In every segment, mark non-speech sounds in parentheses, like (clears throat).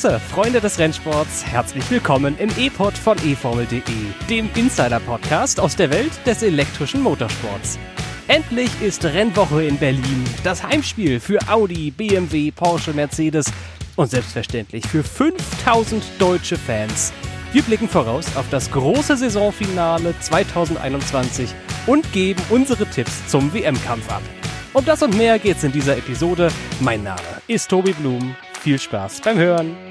Grüße, Freunde des Rennsports. Herzlich willkommen im E-Pod von eFormel.de, dem Insider-Podcast aus der Welt des elektrischen Motorsports. Endlich ist Rennwoche in Berlin, das Heimspiel für Audi, BMW, Porsche, Mercedes und selbstverständlich für 5000 deutsche Fans. Wir blicken voraus auf das große Saisonfinale 2021 und geben unsere Tipps zum WM-Kampf ab. Um das und mehr geht's in dieser Episode. Mein Name ist Tobi Blum. Viel Spaß beim Hören.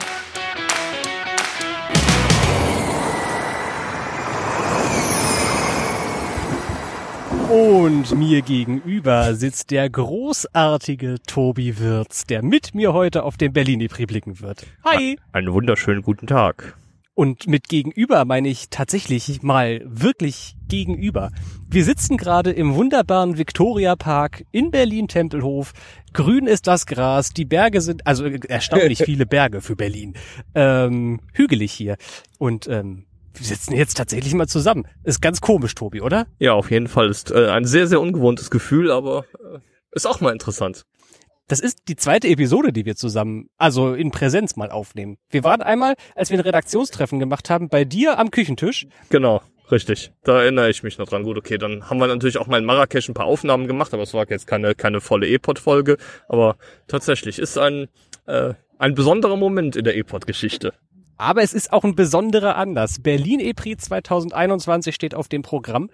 Und mir gegenüber sitzt der großartige Tobi Wirz, der mit mir heute auf den Berlin-Prix blicken wird. Hi! Einen wunderschönen guten Tag. Und mit gegenüber meine ich tatsächlich mal wirklich gegenüber. Wir sitzen gerade im wunderbaren Victoria Park in Berlin-Tempelhof. Grün ist das Gras, die Berge sind, also erstaunlich (laughs) viele Berge für Berlin. Ähm, hügelig hier. Und ähm, wir sitzen jetzt tatsächlich mal zusammen. Ist ganz komisch, Tobi, oder? Ja, auf jeden Fall ist äh, ein sehr, sehr ungewohntes Gefühl, aber äh, ist auch mal interessant. Das ist die zweite Episode, die wir zusammen, also in Präsenz mal aufnehmen. Wir waren einmal, als wir ein Redaktionstreffen gemacht haben, bei dir am Küchentisch. Genau, richtig. Da erinnere ich mich noch dran. Gut, okay, dann haben wir natürlich auch mal in Marrakesch ein paar Aufnahmen gemacht, aber es war jetzt keine, keine volle E-Pod-Folge. Aber tatsächlich ist ein, äh, ein besonderer Moment in der E-Pod-Geschichte. Aber es ist auch ein besonderer Anlass. Berlin E-Prix 2021 steht auf dem Programm.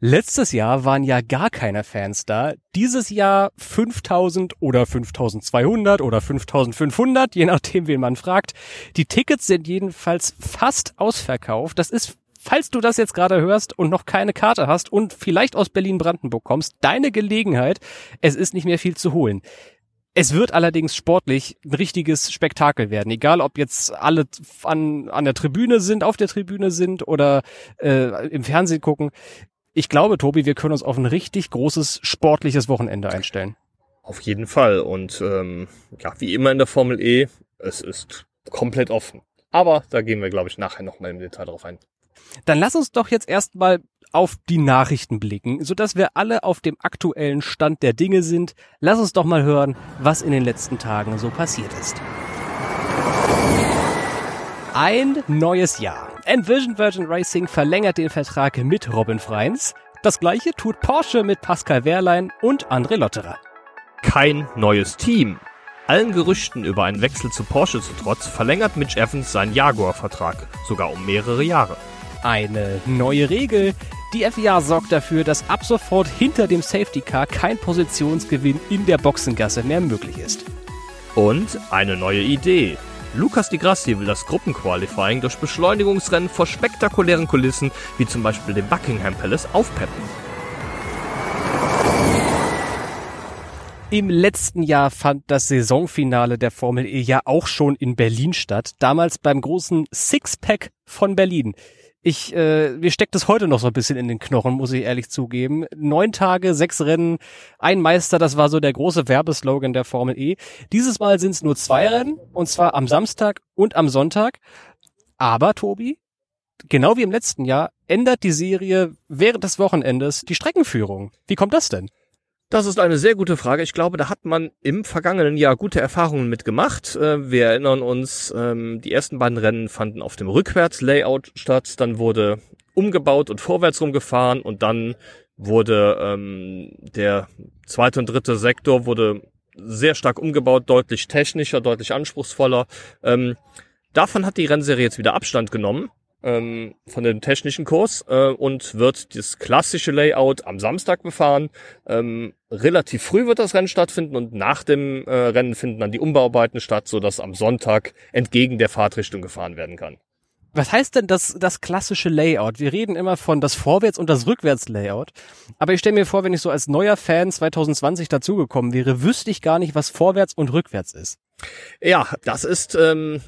Letztes Jahr waren ja gar keine Fans da. Dieses Jahr 5000 oder 5200 oder 5500, je nachdem, wen man fragt. Die Tickets sind jedenfalls fast ausverkauft. Das ist falls du das jetzt gerade hörst und noch keine Karte hast und vielleicht aus Berlin-Brandenburg kommst, deine Gelegenheit. Es ist nicht mehr viel zu holen. Es wird allerdings sportlich ein richtiges Spektakel werden, egal ob jetzt alle an, an der Tribüne sind, auf der Tribüne sind oder äh, im Fernsehen gucken. Ich glaube, Tobi, wir können uns auf ein richtig großes sportliches Wochenende einstellen. Auf jeden Fall. Und ähm, ja, wie immer in der Formel E, es ist komplett offen. Aber da gehen wir, glaube ich, nachher nochmal im Detail drauf ein. Dann lass uns doch jetzt erstmal auf die Nachrichten blicken, sodass wir alle auf dem aktuellen Stand der Dinge sind. Lass uns doch mal hören, was in den letzten Tagen so passiert ist. Ein neues Jahr. Envision Virgin Racing verlängert den Vertrag mit Robin Freins. Das gleiche tut Porsche mit Pascal Wehrlein und André Lotterer. Kein neues Team. Allen Gerüchten über einen Wechsel zu Porsche zu trotz verlängert Mitch Evans seinen Jaguar-Vertrag, sogar um mehrere Jahre. Eine neue Regel. Die FIA sorgt dafür, dass ab sofort hinter dem Safety Car kein Positionsgewinn in der Boxengasse mehr möglich ist. Und eine neue Idee. Lukas Di Grassi will das Gruppenqualifying durch Beschleunigungsrennen vor spektakulären Kulissen wie zum Beispiel dem Buckingham Palace aufpeppen. Im letzten Jahr fand das Saisonfinale der Formel E ja auch schon in Berlin statt, damals beim großen Sixpack von Berlin. Ich, äh, mir steckt es heute noch so ein bisschen in den Knochen, muss ich ehrlich zugeben. Neun Tage, sechs Rennen, ein Meister, das war so der große Werbeslogan der Formel E. Dieses Mal sind es nur zwei Rennen, und zwar am Samstag und am Sonntag. Aber, Tobi, genau wie im letzten Jahr, ändert die Serie während des Wochenendes die Streckenführung. Wie kommt das denn? Das ist eine sehr gute Frage. Ich glaube, da hat man im vergangenen Jahr gute Erfahrungen mitgemacht. Äh, wir erinnern uns, ähm, die ersten beiden Rennen fanden auf dem Rückwärts-Layout statt. Dann wurde umgebaut und vorwärts rumgefahren und dann wurde ähm, der zweite und dritte Sektor wurde sehr stark umgebaut, deutlich technischer, deutlich anspruchsvoller. Ähm, davon hat die Rennserie jetzt wieder Abstand genommen ähm, von dem technischen Kurs äh, und wird das klassische Layout am Samstag befahren. Ähm, relativ früh wird das Rennen stattfinden und nach dem äh, Rennen finden dann die Umbauarbeiten statt, so dass am Sonntag entgegen der Fahrtrichtung gefahren werden kann. Was heißt denn das, das klassische Layout? Wir reden immer von das Vorwärts- und das Rückwärts-Layout. Aber ich stelle mir vor, wenn ich so als neuer Fan 2020 dazugekommen wäre, wüsste ich gar nicht, was vorwärts und rückwärts ist. Ja, das ist ähm,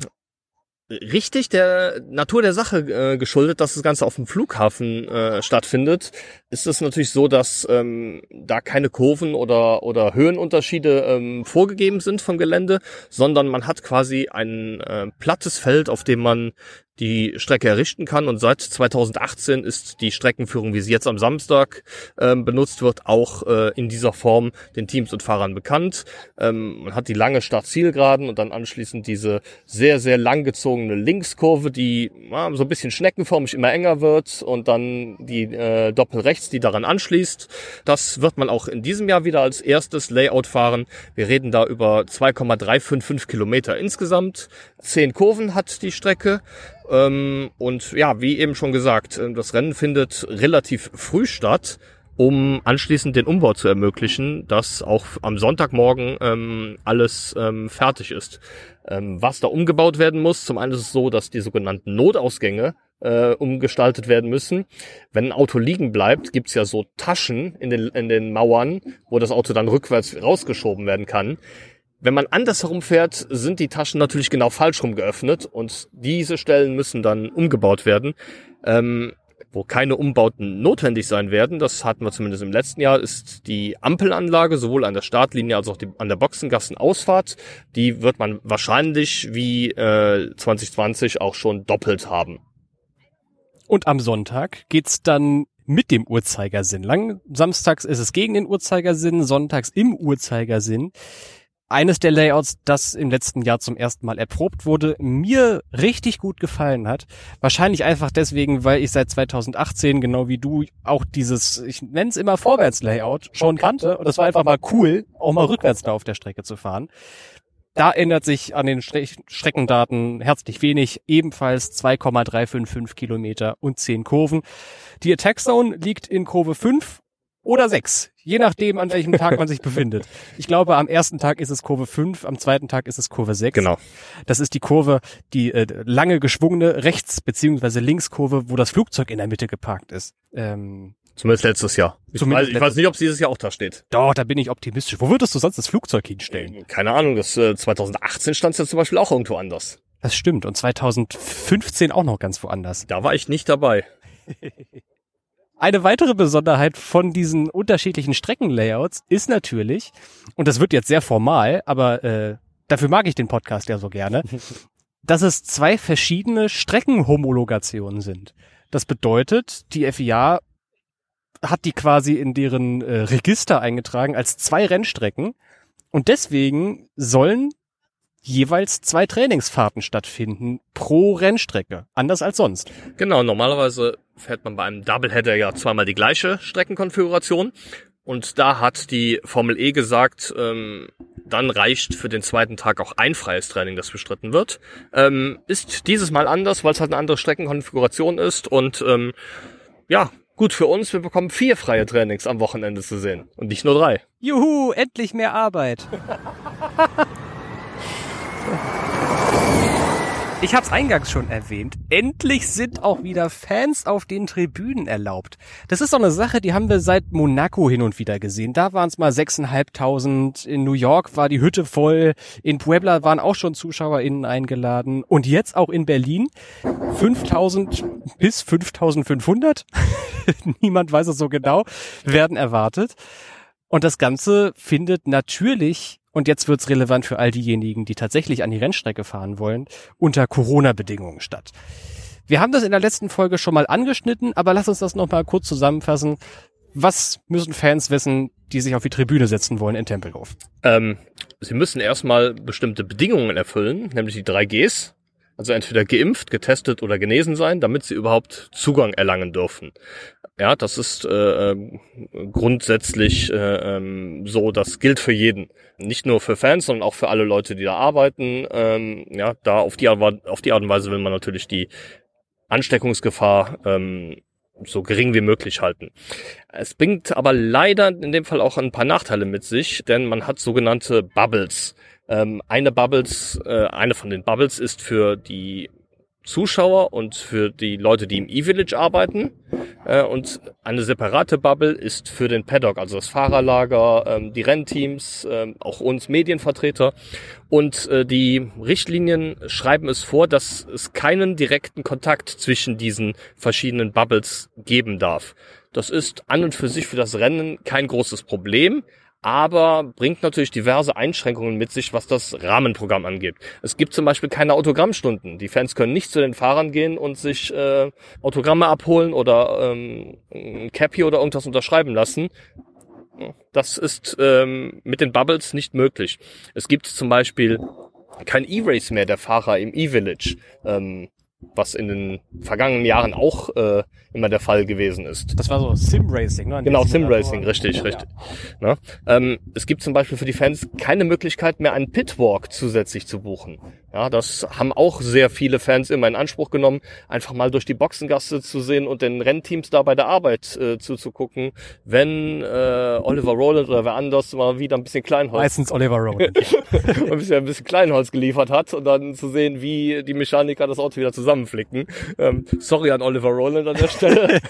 richtig der Natur der Sache äh, geschuldet, dass das Ganze auf dem Flughafen äh, stattfindet, ist es natürlich so, dass ähm, da keine Kurven oder, oder Höhenunterschiede ähm, vorgegeben sind vom Gelände, sondern man hat quasi ein äh, plattes Feld, auf dem man die Strecke errichten kann. Und seit 2018 ist die Streckenführung, wie sie jetzt am Samstag ähm, benutzt wird, auch äh, in dieser Form den Teams und Fahrern bekannt. Ähm, man hat die lange Start-Zielgeraden und dann anschließend diese sehr, sehr langgezogene Linkskurve, die ja, so ein bisschen schneckenförmig immer enger wird und dann die äh, Doppelrechts, die daran anschließt. Das wird man auch in diesem Jahr wieder als erstes Layout fahren. Wir reden da über 2,355 Kilometer insgesamt. Zehn Kurven hat die Strecke. Ähm, und ja, wie eben schon gesagt, äh, das Rennen findet relativ früh statt, um anschließend den Umbau zu ermöglichen, dass auch am Sonntagmorgen ähm, alles ähm, fertig ist. Ähm, was da umgebaut werden muss, zum einen ist es so, dass die sogenannten Notausgänge äh, umgestaltet werden müssen. Wenn ein Auto liegen bleibt, gibt's ja so Taschen in den, in den Mauern, wo das Auto dann rückwärts rausgeschoben werden kann. Wenn man andersherum fährt, sind die Taschen natürlich genau falsch rum geöffnet und diese Stellen müssen dann umgebaut werden. Ähm, wo keine Umbauten notwendig sein werden, das hatten wir zumindest im letzten Jahr, ist die Ampelanlage sowohl an der Startlinie als auch die, an der Boxengassenausfahrt. Die wird man wahrscheinlich wie äh, 2020 auch schon doppelt haben. Und am Sonntag geht's dann mit dem Uhrzeigersinn lang. Samstags ist es gegen den Uhrzeigersinn, sonntags im Uhrzeigersinn. Eines der Layouts, das im letzten Jahr zum ersten Mal erprobt wurde, mir richtig gut gefallen hat. Wahrscheinlich einfach deswegen, weil ich seit 2018, genau wie du, auch dieses, ich nenne es immer Vorwärts-Layout schon kannte. Und es war einfach mal cool, auch mal rückwärts da auf der Strecke zu fahren. Da ändert sich an den Stre Streckendaten herzlich wenig. Ebenfalls 2,355 Kilometer und 10 Kurven. Die Attack Zone liegt in Kurve 5 oder 6. Je nachdem, an welchem Tag man sich befindet. Ich glaube, am ersten Tag ist es Kurve 5, am zweiten Tag ist es Kurve 6. Genau. Das ist die Kurve, die äh, lange geschwungene Rechts- beziehungsweise Linkskurve, wo das Flugzeug in der Mitte geparkt ist. Ähm, Zumindest letztes Jahr. Ich, weiß, ich weiß nicht, ob es dieses Jahr auch da steht. Doch, da bin ich optimistisch. Wo würdest du sonst das Flugzeug hinstellen? Keine Ahnung, das äh, 2018 stand es ja zum Beispiel auch irgendwo anders. Das stimmt. Und 2015 auch noch ganz woanders. Da war ich nicht dabei. (laughs) Eine weitere Besonderheit von diesen unterschiedlichen Streckenlayouts ist natürlich, und das wird jetzt sehr formal, aber äh, dafür mag ich den Podcast ja so gerne, (laughs) dass es zwei verschiedene Streckenhomologationen sind. Das bedeutet, die FIA hat die quasi in deren äh, Register eingetragen als zwei Rennstrecken und deswegen sollen jeweils zwei Trainingsfahrten stattfinden pro Rennstrecke, anders als sonst. Genau, normalerweise fährt man bei einem Doubleheader ja zweimal die gleiche Streckenkonfiguration und da hat die Formel E gesagt, ähm, dann reicht für den zweiten Tag auch ein freies Training, das bestritten wird. Ähm, ist dieses Mal anders, weil es halt eine andere Streckenkonfiguration ist und ähm, ja, gut für uns, wir bekommen vier freie Trainings am Wochenende zu sehen und nicht nur drei. Juhu, endlich mehr Arbeit. (laughs) Ich habe es eingangs schon erwähnt. Endlich sind auch wieder Fans auf den Tribünen erlaubt. Das ist so eine Sache, die haben wir seit Monaco hin und wieder gesehen. Da waren es mal 6.500. In New York war die Hütte voll. In Puebla waren auch schon ZuschauerInnen eingeladen. Und jetzt auch in Berlin 5.000 bis 5.500. (laughs) Niemand weiß es so genau. Werden erwartet. Und das Ganze findet natürlich und jetzt wird's relevant für all diejenigen, die tatsächlich an die Rennstrecke fahren wollen, unter Corona-Bedingungen statt. Wir haben das in der letzten Folge schon mal angeschnitten, aber lass uns das nochmal kurz zusammenfassen. Was müssen Fans wissen, die sich auf die Tribüne setzen wollen in Tempelhof? Ähm, sie müssen erstmal bestimmte Bedingungen erfüllen, nämlich die drei Gs. Also entweder geimpft, getestet oder genesen sein, damit sie überhaupt Zugang erlangen dürfen. Ja, das ist äh, ähm, grundsätzlich äh, ähm, so, das gilt für jeden. Nicht nur für Fans, sondern auch für alle Leute, die da arbeiten. Ähm, ja, da auf die, Art, auf die Art und Weise will man natürlich die Ansteckungsgefahr ähm, so gering wie möglich halten. Es bringt aber leider in dem Fall auch ein paar Nachteile mit sich, denn man hat sogenannte Bubbles. Ähm, eine Bubbles, äh, eine von den Bubbles ist für die Zuschauer und für die Leute, die im E-Village arbeiten. Äh, und eine separate Bubble ist für den Paddock, also das Fahrerlager, ähm, die Rennteams, äh, auch uns Medienvertreter. Und äh, die Richtlinien schreiben es vor, dass es keinen direkten Kontakt zwischen diesen verschiedenen Bubbles geben darf. Das ist an und für sich für das Rennen kein großes Problem. Aber bringt natürlich diverse Einschränkungen mit sich, was das Rahmenprogramm angeht. Es gibt zum Beispiel keine Autogrammstunden. Die Fans können nicht zu den Fahrern gehen und sich äh, Autogramme abholen oder ähm, ein Cappy oder irgendwas unterschreiben lassen. Das ist ähm, mit den Bubbles nicht möglich. Es gibt zum Beispiel kein E-Race mehr der Fahrer im E-Village. Ähm, was in den vergangenen Jahren auch äh, immer der Fall gewesen ist. Das war so Sim-Racing, ne? Genau, Sim-Racing, richtig, richtig. Ja. Ne? Ähm, es gibt zum Beispiel für die Fans keine Möglichkeit mehr, einen Pitwalk zusätzlich zu buchen. Ja, das haben auch sehr viele Fans immer in Anspruch genommen, einfach mal durch die Boxengasse zu sehen und den Rennteams da bei der Arbeit äh, zuzugucken, wenn äh, Oliver Rowland oder wer anders mal wieder ein bisschen Kleinholz. Meistens Oliver Rowland. (laughs) ein, bisschen, ein bisschen Kleinholz geliefert hat und dann zu sehen, wie die Mechaniker das Auto wieder zusammenflicken. Ähm, sorry an Oliver Rowland an der Stelle.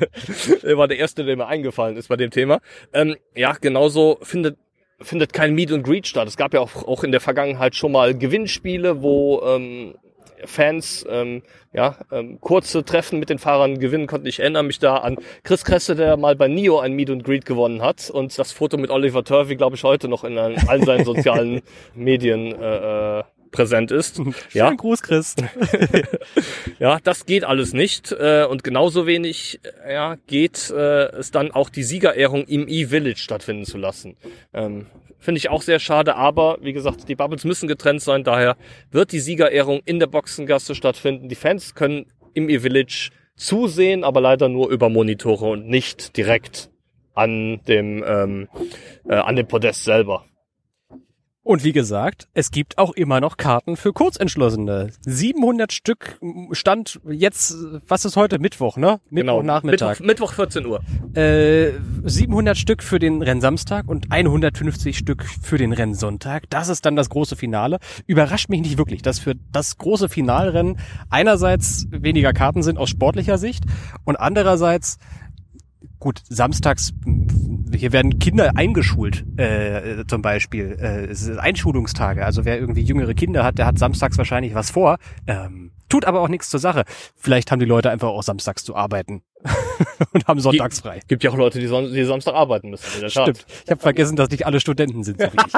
(laughs) er war der Erste, der mir eingefallen ist bei dem Thema. Ähm, ja, genauso findet findet kein Meet and Greet statt. Es gab ja auch, auch in der Vergangenheit schon mal Gewinnspiele, wo ähm, Fans ähm, ja, ähm, kurze Treffen mit den Fahrern gewinnen konnten. Ich erinnere mich da an Chris Kresse, der mal bei Nio ein Meet and Greet gewonnen hat und das Foto mit Oliver Turvey, glaube ich, heute noch in allen seinen (laughs) sozialen Medien äh, äh präsent ist. Schönen (laughs) ja. Gruß, Chris. (laughs) ja, das geht alles nicht. Äh, und genauso wenig äh, ja, geht äh, es dann auch die Siegerehrung im E-Village stattfinden zu lassen. Ähm, Finde ich auch sehr schade, aber wie gesagt, die Bubbles müssen getrennt sein, daher wird die Siegerehrung in der Boxengasse stattfinden. Die Fans können im E-Village zusehen, aber leider nur über Monitore und nicht direkt an dem, ähm, äh, an dem Podest selber. Und wie gesagt, es gibt auch immer noch Karten für Kurzentschlossene. 700 Stück stand jetzt, was ist heute? Mittwoch, ne? Mittwoch genau. Nachmittag. Mittwoch, Mittwoch 14 Uhr. Äh, 700 Stück für den Rennsamstag und 150 Stück für den Rennsonntag. Das ist dann das große Finale. Überrascht mich nicht wirklich, dass für das große Finalrennen einerseits weniger Karten sind aus sportlicher Sicht und andererseits gut, samstags, hier werden Kinder eingeschult, äh, zum Beispiel. Äh, es ist Einschulungstage. Also wer irgendwie jüngere Kinder hat, der hat samstags wahrscheinlich was vor. Ähm, tut aber auch nichts zur Sache. Vielleicht haben die Leute einfach auch samstags zu arbeiten. (laughs) und haben sonntags frei. Gibt ja auch Leute, die, son die Samstag arbeiten müssen. In der Stimmt. Ich habe vergessen, dass nicht alle Studenten sind. So wie ich.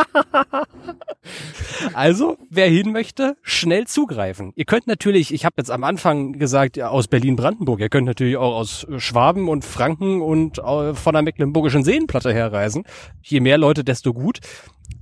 (laughs) also, wer hin möchte, schnell zugreifen. Ihr könnt natürlich, ich habe jetzt am Anfang gesagt, ja, aus Berlin-Brandenburg, ihr könnt natürlich auch aus Schwaben und Franken und äh, von der Mecklenburgischen Seenplatte herreisen. Je mehr Leute, desto gut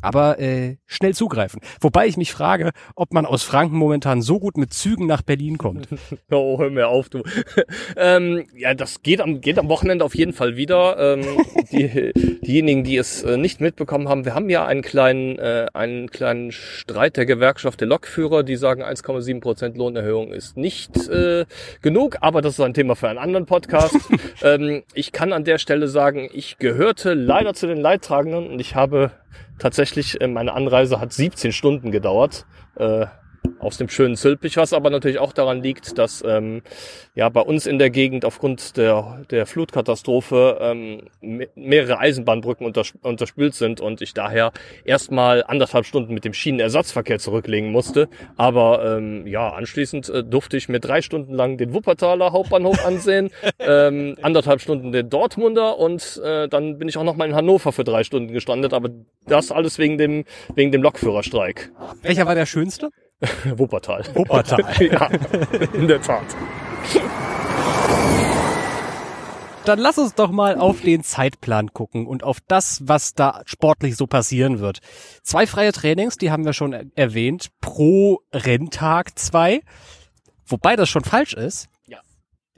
aber äh, schnell zugreifen. Wobei ich mich frage, ob man aus Franken momentan so gut mit Zügen nach Berlin kommt. (laughs) oh, hör mir auf, du. (laughs) ähm, ja, das geht am, geht am Wochenende auf jeden Fall wieder. Ähm, (laughs) die, diejenigen, die es äh, nicht mitbekommen haben, wir haben ja einen kleinen, äh, einen kleinen Streit der Gewerkschaft der Lokführer, die sagen, 1,7 Prozent Lohnerhöhung ist nicht äh, genug, aber das ist ein Thema für einen anderen Podcast. ähm, ich kann an der Stelle sagen, ich gehörte leider zu den Leidtragenden und ich habe tatsächlich, äh, meine Anreise hat 17 Stunden gedauert. Äh, aus dem schönen Zülpich, was aber natürlich auch daran liegt, dass ähm, ja bei uns in der Gegend aufgrund der, der Flutkatastrophe ähm, mehrere Eisenbahnbrücken unters unterspült sind und ich daher erstmal anderthalb Stunden mit dem Schienenersatzverkehr zurücklegen musste. Aber ähm, ja, anschließend äh, durfte ich mir drei Stunden lang den Wuppertaler Hauptbahnhof (laughs) ansehen, ähm, anderthalb Stunden den Dortmunder und äh, dann bin ich auch noch mal in Hannover für drei Stunden gestrandet, aber das alles wegen dem, wegen dem Lokführerstreik. Welcher war der schönste? (laughs) Wuppertal. Wuppertal. (laughs) ja, in der Tat. Dann lass uns doch mal auf den Zeitplan gucken und auf das, was da sportlich so passieren wird. Zwei freie Trainings, die haben wir schon erwähnt, pro Renntag zwei. Wobei das schon falsch ist. Ja.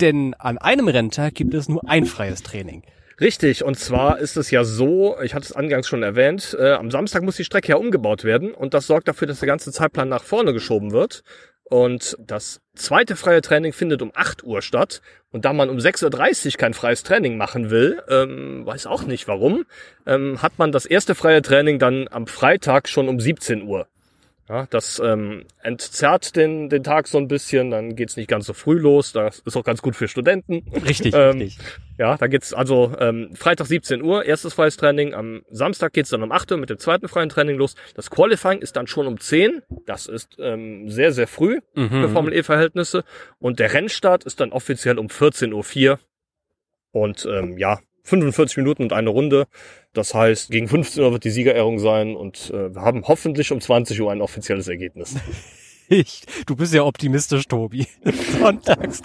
Denn an einem Renntag gibt es nur ein freies Training. Richtig, und zwar ist es ja so, ich hatte es angangs schon erwähnt, äh, am Samstag muss die Strecke ja umgebaut werden und das sorgt dafür, dass der ganze Zeitplan nach vorne geschoben wird. Und das zweite freie Training findet um 8 Uhr statt. Und da man um 6.30 Uhr kein freies Training machen will, ähm, weiß auch nicht warum, ähm, hat man das erste freie Training dann am Freitag schon um 17 Uhr. Ja, das ähm, entzerrt den, den Tag so ein bisschen, dann geht's nicht ganz so früh los. Das ist auch ganz gut für Studenten. Richtig, ähm, richtig. Ja, da geht's also ähm, Freitag 17 Uhr, erstes freies Training. Am Samstag geht's dann um 8 Uhr mit dem zweiten freien Training los. Das Qualifying ist dann schon um 10. Das ist ähm, sehr, sehr früh mhm. für Formel E-Verhältnisse. Und der Rennstart ist dann offiziell um 14.04 Uhr. Und ähm, ja, 45 Minuten und eine Runde. Das heißt, gegen 15 Uhr wird die Siegerehrung sein und äh, wir haben hoffentlich um 20 Uhr ein offizielles Ergebnis. (laughs) Ich, du bist ja optimistisch, Tobi. (laughs) Sonntags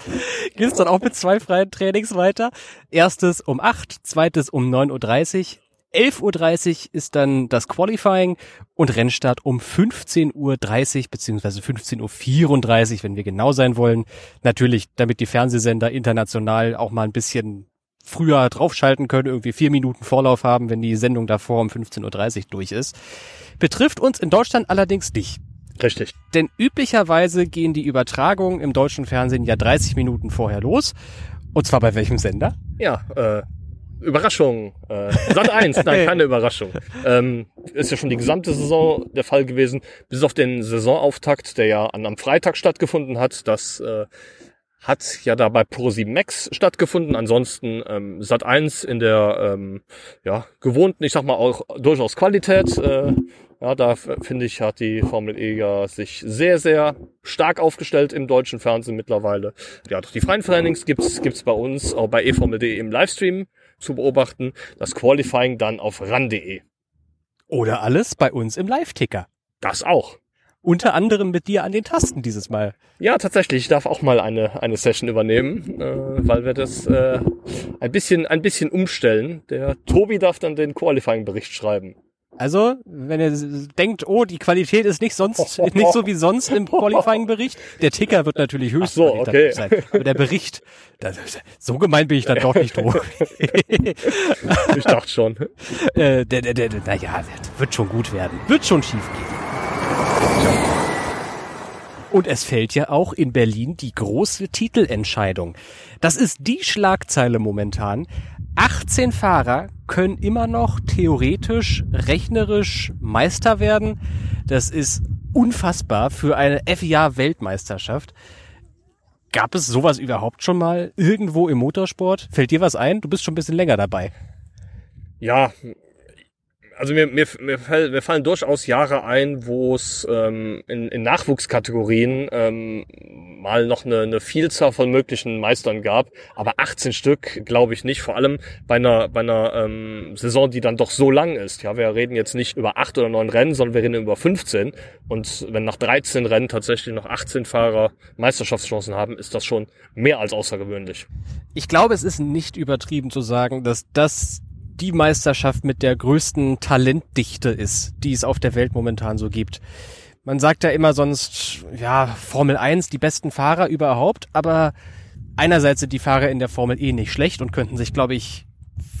geht's dann auch mit zwei freien Trainings weiter. Erstes um 8, zweites um 9.30 Uhr. 11.30 Uhr ist dann das Qualifying und Rennstart um 15.30 Uhr beziehungsweise 15.34 Uhr, wenn wir genau sein wollen. Natürlich, damit die Fernsehsender international auch mal ein bisschen früher draufschalten können, irgendwie vier Minuten Vorlauf haben, wenn die Sendung davor um 15.30 Uhr durch ist. Betrifft uns in Deutschland allerdings nicht. Richtig. Denn üblicherweise gehen die Übertragungen im deutschen Fernsehen ja 30 Minuten vorher los. Und zwar bei welchem Sender? Ja, äh, Überraschung. Äh, Sat 1, (laughs) nein, keine Überraschung. Ähm, ist ja schon die gesamte Saison der Fall gewesen, bis auf den Saisonauftakt, der ja an, am Freitag stattgefunden hat. Das äh, hat ja da bei Pro7 Max stattgefunden. Ansonsten ähm, Sat 1 in der ähm, ja, gewohnten, ich sag mal auch durchaus Qualität. Äh, ja, da finde ich, hat die Formel E ja sich sehr, sehr stark aufgestellt im deutschen Fernsehen mittlerweile. Ja, doch die freien Trainings gibt's gibt's bei uns auch bei eFormel.de im Livestream zu beobachten. Das Qualifying dann auf ran.de. Oder alles bei uns im Live-Ticker. Das auch. Unter anderem mit dir an den Tasten dieses Mal. Ja, tatsächlich. Ich darf auch mal eine, eine Session übernehmen, äh, weil wir das äh, ein bisschen, ein bisschen umstellen. Der Tobi darf dann den Qualifying-Bericht schreiben. Also, wenn ihr denkt, oh, die Qualität ist nicht sonst (laughs) nicht so wie sonst im Qualifying-Bericht, der Ticker wird natürlich höchst so, okay. sein. Aber der Bericht, das, so gemein bin ich dann doch nicht (laughs) hoch. ich dachte schon. Äh, der, der, der, naja, wird schon gut werden. Wird schon schief gehen. Und es fällt ja auch in Berlin die große Titelentscheidung. Das ist die Schlagzeile momentan. 18 Fahrer können immer noch theoretisch, rechnerisch Meister werden. Das ist unfassbar für eine FIA-Weltmeisterschaft. Gab es sowas überhaupt schon mal irgendwo im Motorsport? Fällt dir was ein? Du bist schon ein bisschen länger dabei. Ja, also mir, mir, mir, fall, mir fallen durchaus Jahre ein, wo es ähm, in, in Nachwuchskategorien ähm, mal noch eine, eine Vielzahl von möglichen Meistern gab, aber 18 Stück glaube ich nicht, vor allem bei einer, bei einer ähm, Saison, die dann doch so lang ist. Ja, wir reden jetzt nicht über acht oder neun Rennen, sondern wir reden über 15 und wenn nach 13 Rennen tatsächlich noch 18 Fahrer Meisterschaftschancen haben, ist das schon mehr als außergewöhnlich. Ich glaube, es ist nicht übertrieben zu sagen, dass das die Meisterschaft mit der größten Talentdichte ist, die es auf der Welt momentan so gibt. Man sagt ja immer sonst, ja, Formel 1, die besten Fahrer überhaupt, aber einerseits sind die Fahrer in der Formel E nicht schlecht und könnten sich, glaube ich,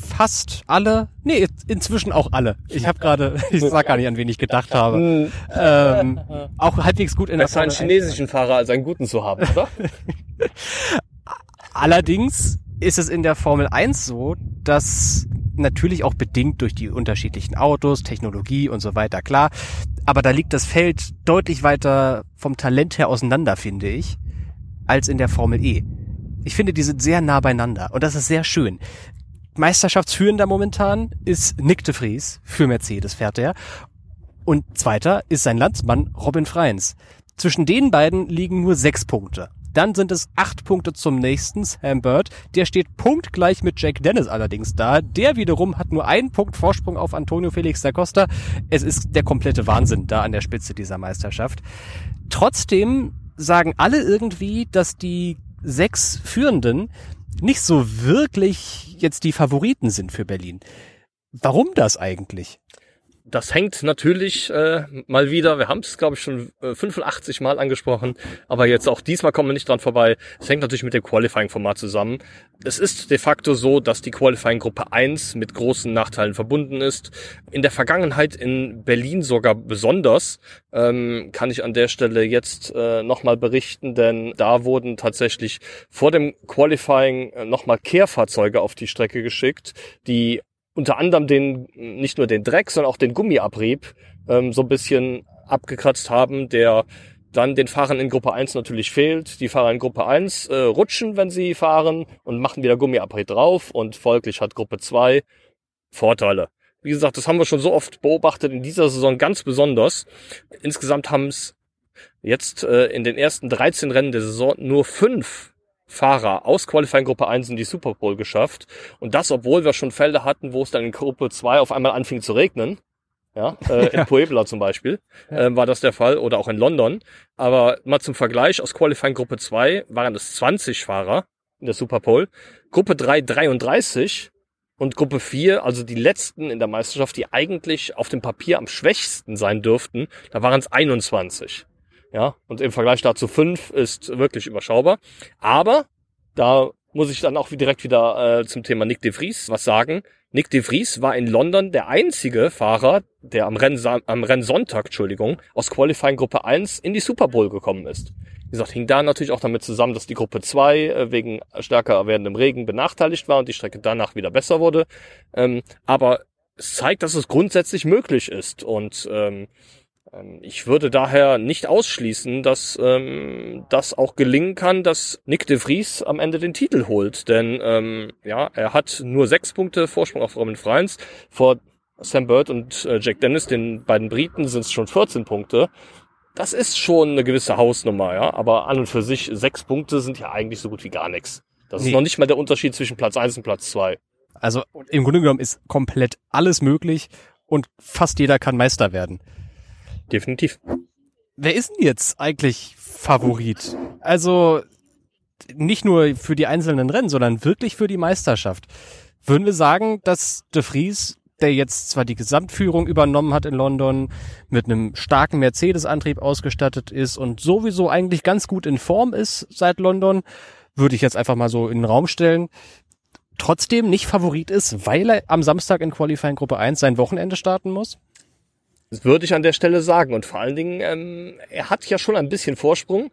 fast alle, nee, inzwischen auch alle. Ich habe gerade, (laughs) ich sag gar nicht, an wen ich gedacht habe, (laughs) ähm, auch halbwegs gut in Besser der Formel einen chinesischen 1. Fahrer als einen guten zu haben, oder? (laughs) Allerdings ist es in der Formel 1 so, dass natürlich auch bedingt durch die unterschiedlichen Autos, Technologie und so weiter, klar. Aber da liegt das Feld deutlich weiter vom Talent her auseinander, finde ich, als in der Formel E. Ich finde, die sind sehr nah beieinander und das ist sehr schön. Meisterschaftsführender momentan ist Nick de Vries, für Mercedes fährt er. Und zweiter ist sein Landsmann Robin Freins. Zwischen den beiden liegen nur sechs Punkte. Dann sind es acht Punkte zum nächsten, Sam Bird. Der steht punktgleich mit Jack Dennis allerdings da. Der wiederum hat nur einen Punkt Vorsprung auf Antonio Felix da Costa. Es ist der komplette Wahnsinn da an der Spitze dieser Meisterschaft. Trotzdem sagen alle irgendwie, dass die sechs Führenden nicht so wirklich jetzt die Favoriten sind für Berlin. Warum das eigentlich? Das hängt natürlich äh, mal wieder, wir haben es glaube ich schon äh, 85 Mal angesprochen, aber jetzt auch diesmal kommen wir nicht dran vorbei. Es hängt natürlich mit dem Qualifying-Format zusammen. Es ist de facto so, dass die Qualifying-Gruppe 1 mit großen Nachteilen verbunden ist. In der Vergangenheit in Berlin sogar besonders, ähm, kann ich an der Stelle jetzt äh, nochmal berichten, denn da wurden tatsächlich vor dem Qualifying äh, nochmal Kehrfahrzeuge auf die Strecke geschickt, die unter anderem den, nicht nur den Dreck, sondern auch den Gummiabrieb ähm, so ein bisschen abgekratzt haben, der dann den Fahrern in Gruppe 1 natürlich fehlt. Die Fahrer in Gruppe 1 äh, rutschen, wenn sie fahren und machen wieder Gummiabrieb drauf und folglich hat Gruppe 2 Vorteile. Wie gesagt, das haben wir schon so oft beobachtet in dieser Saison ganz besonders. Insgesamt haben es jetzt äh, in den ersten 13 Rennen der Saison nur fünf Fahrer aus Qualifying Gruppe 1 in die Super Bowl geschafft. Und das, obwohl wir schon Felder hatten, wo es dann in Gruppe 2 auf einmal anfing zu regnen. Ja, äh, (laughs) in Puebla zum Beispiel äh, war das der Fall oder auch in London. Aber mal zum Vergleich, aus Qualifying Gruppe 2 waren es 20 Fahrer in der Super Bowl, Gruppe 3 33 und Gruppe 4, also die letzten in der Meisterschaft, die eigentlich auf dem Papier am schwächsten sein dürften, da waren es 21. Ja, und im Vergleich dazu 5 ist wirklich überschaubar. Aber da muss ich dann auch direkt wieder äh, zum Thema Nick de Vries was sagen. Nick de Vries war in London der einzige Fahrer, der am, Renn, am Rennsonntag, Entschuldigung, aus Qualifying Gruppe 1 in die Super Bowl gekommen ist. Wie gesagt, hing da natürlich auch damit zusammen, dass die Gruppe 2 äh, wegen stärker werdendem Regen benachteiligt war und die Strecke danach wieder besser wurde. Ähm, aber es zeigt, dass es grundsätzlich möglich ist. Und ähm, ich würde daher nicht ausschließen, dass ähm, das auch gelingen kann, dass Nick de Vries am Ende den Titel holt. Denn ähm, ja, er hat nur sechs Punkte Vorsprung auf Robin Freins. Vor Sam Bird und äh, Jack Dennis, den beiden Briten, sind es schon 14 Punkte. Das ist schon eine gewisse Hausnummer, ja. Aber an und für sich, sechs Punkte sind ja eigentlich so gut wie gar nichts. Das nee. ist noch nicht mal der Unterschied zwischen Platz eins und Platz zwei. Also im Grunde genommen ist komplett alles möglich und fast jeder kann Meister werden. Definitiv. Wer ist denn jetzt eigentlich Favorit? Also nicht nur für die einzelnen Rennen, sondern wirklich für die Meisterschaft. Würden wir sagen, dass De Vries, der jetzt zwar die Gesamtführung übernommen hat in London, mit einem starken Mercedes-Antrieb ausgestattet ist und sowieso eigentlich ganz gut in Form ist seit London, würde ich jetzt einfach mal so in den Raum stellen, trotzdem nicht Favorit ist, weil er am Samstag in Qualifying Gruppe 1 sein Wochenende starten muss? Das würde ich an der Stelle sagen. Und vor allen Dingen, ähm, er hat ja schon ein bisschen Vorsprung.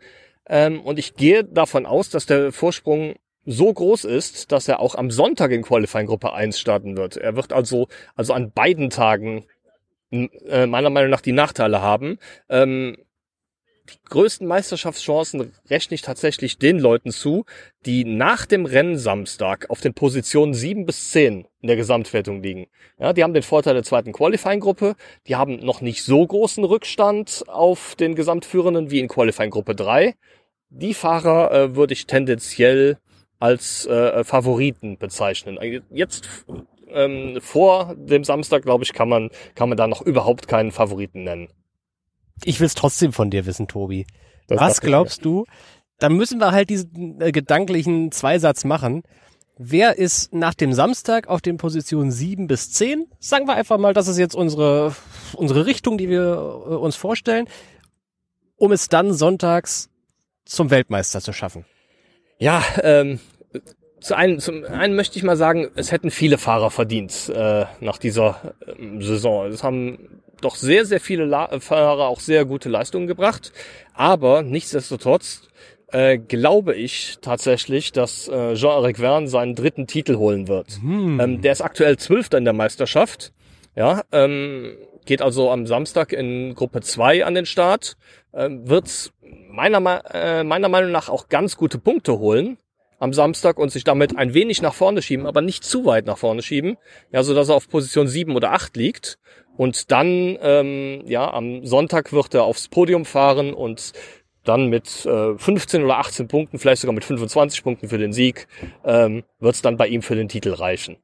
Ähm, und ich gehe davon aus, dass der Vorsprung so groß ist, dass er auch am Sonntag in Qualifying Gruppe 1 starten wird. Er wird also, also an beiden Tagen äh, meiner Meinung nach die Nachteile haben. Ähm, die größten Meisterschaftschancen rechne ich tatsächlich den Leuten zu, die nach dem Rennen Samstag auf den Positionen 7 bis 10 in der Gesamtwertung liegen. Ja, die haben den Vorteil der zweiten Qualifying-Gruppe, die haben noch nicht so großen Rückstand auf den Gesamtführenden wie in Qualifying-Gruppe 3. Die Fahrer äh, würde ich tendenziell als äh, Favoriten bezeichnen. Jetzt ähm, vor dem Samstag, glaube ich, kann man, kann man da noch überhaupt keinen Favoriten nennen. Ich will es trotzdem von dir wissen, Tobi. Das Was glaubst du? Dann müssen wir halt diesen äh, gedanklichen Zweisatz machen. Wer ist nach dem Samstag auf den Positionen 7 bis 10? Sagen wir einfach mal, das ist jetzt unsere, unsere Richtung, die wir äh, uns vorstellen, um es dann sonntags zum Weltmeister zu schaffen. Ja, ähm, zu einem, zum einen möchte ich mal sagen, es hätten viele Fahrer verdient äh, nach dieser äh, Saison. Es haben doch sehr, sehr viele La Fahrer auch sehr gute Leistungen gebracht. Aber nichtsdestotrotz äh, glaube ich tatsächlich, dass äh, Jean-Eric Verne seinen dritten Titel holen wird. Hm. Ähm, der ist aktuell Zwölfter in der Meisterschaft. Ja, ähm, geht also am Samstag in Gruppe 2 an den Start. Ähm, wird meiner, äh, meiner Meinung nach auch ganz gute Punkte holen am Samstag und sich damit ein wenig nach vorne schieben, aber nicht zu weit nach vorne schieben, ja, so dass er auf Position 7 oder 8 liegt. Und dann, ähm, ja, am Sonntag wird er aufs Podium fahren und dann mit äh, 15 oder 18 Punkten, vielleicht sogar mit 25 Punkten für den Sieg, ähm, wird es dann bei ihm für den Titel reichen.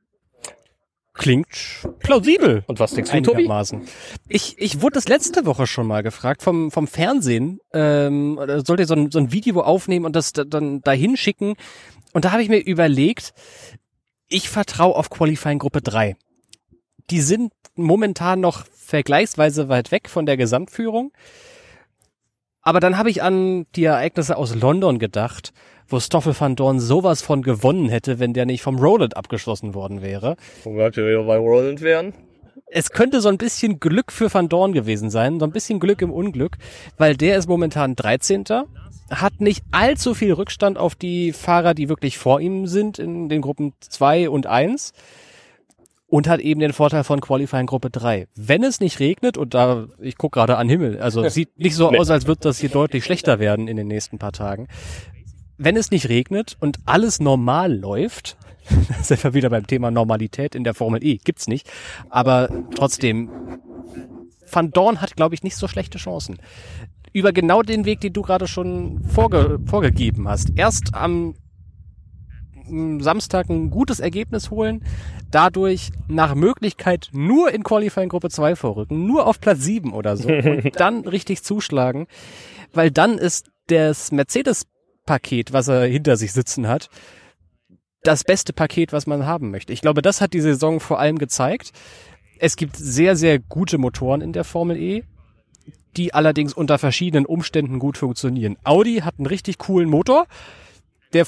Klingt plausibel. Und was denkst du, Tobi? Ich, ich wurde das letzte Woche schon mal gefragt vom, vom Fernsehen. Ähm, sollt ihr so ein, so ein Video aufnehmen und das dann dahin schicken? Und da habe ich mir überlegt, ich vertraue auf Qualifying Gruppe 3. Die sind momentan noch vergleichsweise weit weg von der Gesamtführung. Aber dann habe ich an die Ereignisse aus London gedacht, wo Stoffel van Dorn sowas von gewonnen hätte, wenn der nicht vom Roland abgeschlossen worden wäre. Wo wir wieder bei Roland wären? Es könnte so ein bisschen Glück für Van Dorn gewesen sein, so ein bisschen Glück im Unglück, weil der ist momentan 13. Hat nicht allzu viel Rückstand auf die Fahrer, die wirklich vor ihm sind in den Gruppen 2 und 1 und hat eben den Vorteil von Qualifying Gruppe 3. Wenn es nicht regnet, und da, ich guck gerade an Himmel, also (laughs) sieht nicht so aus, als wird das hier deutlich schlechter werden in den nächsten paar Tagen. Wenn es nicht regnet und alles normal läuft, (laughs) sind wir wieder beim Thema Normalität in der Formel E, gibt's nicht, aber trotzdem, Van Dorn hat, glaube ich, nicht so schlechte Chancen. Über genau den Weg, den du gerade schon vorge vorgegeben hast. Erst am Samstag ein gutes Ergebnis holen, dadurch nach Möglichkeit nur in Qualifying Gruppe 2 vorrücken, nur auf Platz 7 oder so (laughs) und dann richtig zuschlagen, weil dann ist das Mercedes-Paket, was er hinter sich sitzen hat, das beste Paket, was man haben möchte. Ich glaube, das hat die Saison vor allem gezeigt. Es gibt sehr, sehr gute Motoren in der Formel E, die allerdings unter verschiedenen Umständen gut funktionieren. Audi hat einen richtig coolen Motor, der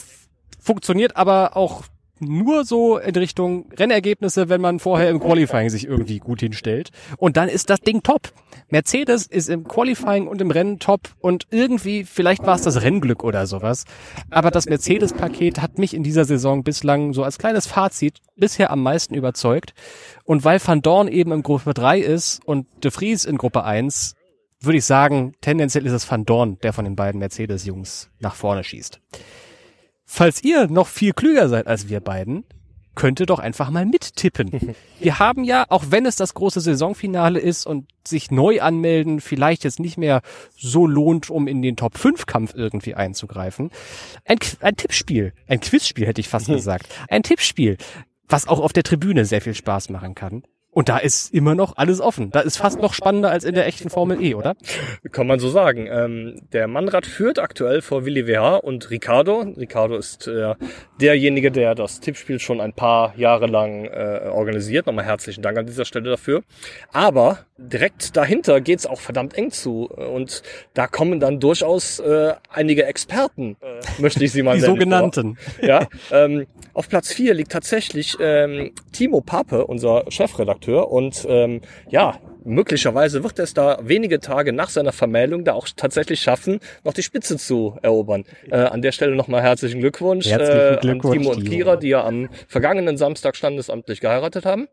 funktioniert aber auch nur so in Richtung Rennergebnisse, wenn man vorher im Qualifying sich irgendwie gut hinstellt. Und dann ist das Ding top. Mercedes ist im Qualifying und im Rennen top und irgendwie, vielleicht war es das Rennglück oder sowas. Aber das Mercedes-Paket hat mich in dieser Saison bislang so als kleines Fazit bisher am meisten überzeugt. Und weil Van Dorn eben in Gruppe 3 ist und De Vries in Gruppe 1, würde ich sagen, tendenziell ist es Van Dorn, der von den beiden Mercedes-Jungs nach vorne schießt. Falls ihr noch viel klüger seid als wir beiden, könnt ihr doch einfach mal mittippen. (laughs) Wir haben ja, auch wenn es das große Saisonfinale ist und sich neu anmelden vielleicht jetzt nicht mehr so lohnt, um in den Top 5 Kampf irgendwie einzugreifen, ein, ein Tippspiel, ein Quizspiel hätte ich fast (laughs) gesagt, ein Tippspiel, was auch auf der Tribüne sehr viel Spaß machen kann. Und da ist immer noch alles offen. Da ist fast noch spannender als in der echten Formel E, oder? Kann man so sagen. Ähm, der Mannrad führt aktuell vor Willi WH und Ricardo. Ricardo ist äh, derjenige, der das Tippspiel schon ein paar Jahre lang äh, organisiert. Nochmal herzlichen Dank an dieser Stelle dafür. Aber direkt dahinter geht's auch verdammt eng zu. Und da kommen dann durchaus äh, einige Experten, äh, möchte ich sie mal Die nennen. sogenannten. Vor. Ja, ähm, auf Platz vier liegt tatsächlich ähm, Timo Pape, unser Chefredakteur. Und ähm, ja, möglicherweise wird er es da wenige Tage nach seiner Vermählung da auch tatsächlich schaffen, noch die Spitze zu erobern. Äh, an der Stelle nochmal herzlichen Glückwunsch, Herzlichen äh, Glückwunsch, an Timo und. Kira, die ja am vergangenen Samstag standesamtlich geheiratet haben.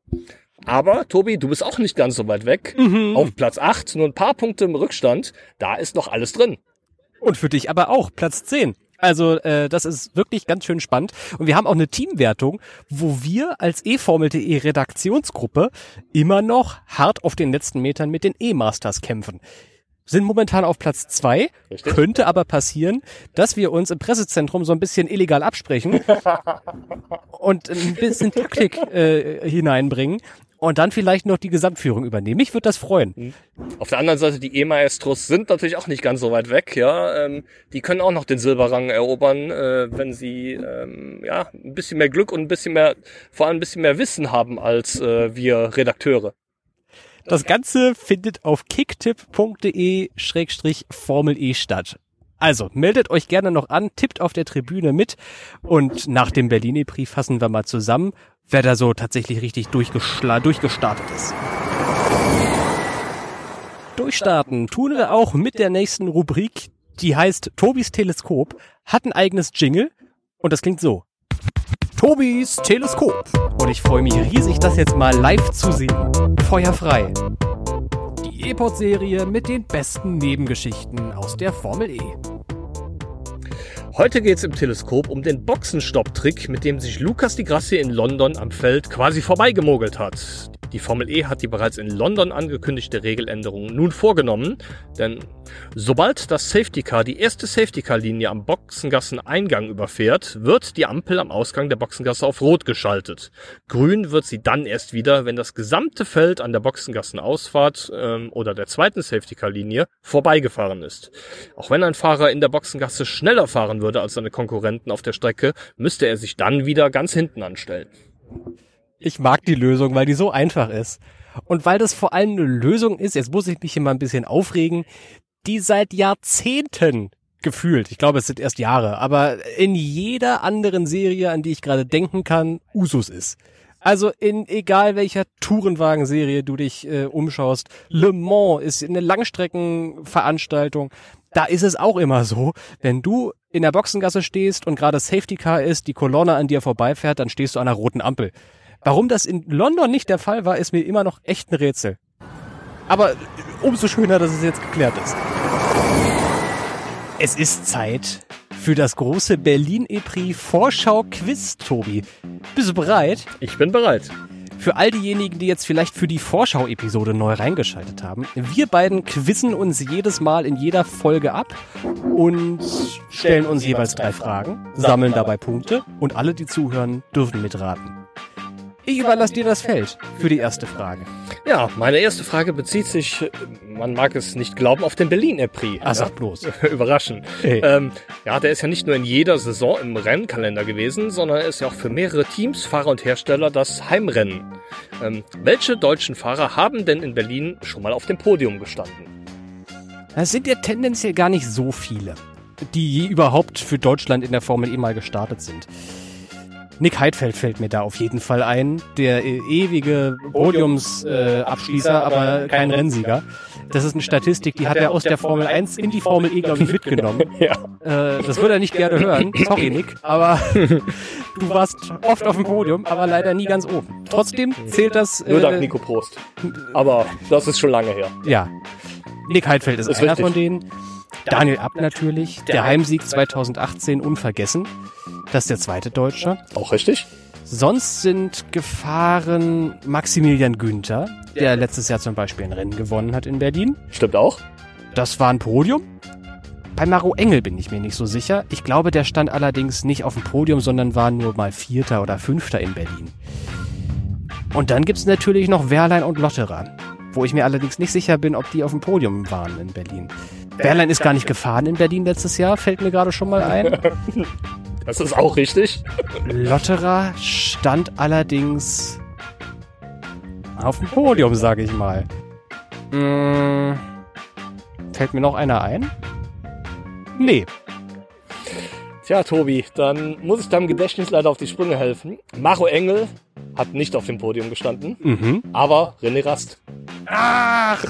Aber Tobi, du bist auch nicht ganz so weit weg. Auf Platz 8, nur ein paar Punkte im Rückstand. Da ist noch alles drin. Und für dich aber auch, Platz 10. Also äh, das ist wirklich ganz schön spannend. Und wir haben auch eine Teamwertung, wo wir als eFormel.de Redaktionsgruppe immer noch hart auf den letzten Metern mit den E-Masters kämpfen. Sind momentan auf Platz zwei, Richtig. könnte aber passieren, dass wir uns im Pressezentrum so ein bisschen illegal absprechen (laughs) und ein bisschen Taktik äh, hineinbringen und dann vielleicht noch die Gesamtführung übernehmen. Mich würde das freuen. Auf der anderen Seite, die E-Maestros sind natürlich auch nicht ganz so weit weg, ja. Ähm, die können auch noch den Silberrang erobern, äh, wenn sie ähm, ja ein bisschen mehr Glück und ein bisschen mehr, vor allem ein bisschen mehr Wissen haben als äh, wir Redakteure. Das Ganze findet auf kicktipp.de-formel E statt. Also, meldet euch gerne noch an, tippt auf der Tribüne mit und nach dem Berlini-Brief fassen wir mal zusammen, wer da so tatsächlich richtig durchgestartet ist. Durchstarten tun wir auch mit der nächsten Rubrik, die heißt Tobis Teleskop, hat ein eigenes Jingle und das klingt so. Tobis Teleskop. Und ich freue mich riesig, das jetzt mal live zu sehen. Feuer frei. E-Pod-Serie mit den besten Nebengeschichten aus der Formel E. Heute geht's im Teleskop um den Boxenstopp-Trick, mit dem sich Lucas Di Grassi in London am Feld quasi vorbeigemogelt hat. Die Formel E hat die bereits in London angekündigte Regeländerung nun vorgenommen, denn sobald das Safety Car die erste Safety Car Linie am Boxengassen-Eingang überfährt, wird die Ampel am Ausgang der Boxengasse auf Rot geschaltet. Grün wird sie dann erst wieder, wenn das gesamte Feld an der Boxengassenausfahrt ähm, oder der zweiten Safety Car Linie vorbeigefahren ist. Auch wenn ein Fahrer in der Boxengasse schneller fahren würde als seine Konkurrenten auf der Strecke, müsste er sich dann wieder ganz hinten anstellen. Ich mag die Lösung, weil die so einfach ist. Und weil das vor allem eine Lösung ist, jetzt muss ich mich hier mal ein bisschen aufregen, die seit Jahrzehnten gefühlt, ich glaube es sind erst Jahre, aber in jeder anderen Serie, an die ich gerade denken kann, Usus ist. Also in egal welcher Tourenwagen-Serie du dich äh, umschaust, Le Mans ist eine Langstreckenveranstaltung, da ist es auch immer so, wenn du in der Boxengasse stehst und gerade Safety Car ist, die Kolonne an dir vorbeifährt, dann stehst du an einer roten Ampel. Warum das in London nicht der Fall war, ist mir immer noch echt ein Rätsel. Aber umso schöner, dass es jetzt geklärt ist. Es ist Zeit für das große Berlin-Epris Vorschau-Quiz, Tobi. Bist du bereit? Ich bin bereit. Für all diejenigen, die jetzt vielleicht für die Vorschau-Episode neu reingeschaltet haben, wir beiden quizzen uns jedes Mal in jeder Folge ab und stellen uns jeweils drei Fragen, sammeln dabei Punkte und alle, die zuhören, dürfen mitraten. Ich überlasse dir das Feld für die erste Frage. Ja, meine erste Frage bezieht sich, äh, man mag es nicht glauben, auf den Berlin-Prix. Ah, sag bloß. (laughs) Überraschend. Hey. Ähm, ja, der ist ja nicht nur in jeder Saison im Rennkalender gewesen, sondern er ist ja auch für mehrere Teams, Fahrer und Hersteller das Heimrennen. Ähm, welche deutschen Fahrer haben denn in Berlin schon mal auf dem Podium gestanden? Es sind ja tendenziell gar nicht so viele, die je überhaupt für Deutschland in der Formel E mal gestartet sind. Nick Heidfeld fällt mir da auf jeden Fall ein, der äh, ewige Podiumsabschließer, äh, Abschließer, aber kein Rennsieger. Das ist eine Statistik, die hat er aus der Formel 1 in die Formel E, glaube ich, mitgenommen. (laughs) Ja. Äh, das würde er nicht gerne hören. (laughs) Sorry, Nick, aber (laughs) du warst oft auf dem Podium, aber leider nie ganz oben. Trotzdem zählt das. Nur dank Äh, Nico Prost. Aber das ist schon lange her. ja. Nick Heidfeld ist, Ist einer richtig. von denen. Daniel Abt natürlich. Der Heimsieg 2018 unvergessen. Das ist der zweite Deutsche. Auch richtig? Sonst sind gefahren Maximilian Günther, der letztes Jahr zum Beispiel ein Rennen gewonnen hat in Berlin. Stimmt auch. Das war ein Podium. Bei Maro Engel bin ich mir nicht so sicher. Ich glaube, der stand allerdings nicht auf dem Podium, sondern war nur mal Vierter oder Fünfter in Berlin. Und dann gibt's natürlich noch Wehrlein und Lotterer, wo ich mir allerdings nicht sicher bin, ob die auf dem Podium waren in Berlin. Wehrlein ist gar nicht gefahren in Berlin letztes Jahr, fällt mir gerade schon mal ein. (laughs) Das ist auch richtig. Lotterer stand allerdings auf dem Podium, sage ich mal. Hm, fällt mir noch einer ein? Nee. Tja, Tobi, dann muss ich deinem Gedächtnis leider auf die Sprünge helfen. Maro Engel hat nicht auf dem Podium gestanden, Mhm. aber René Rast. Ach,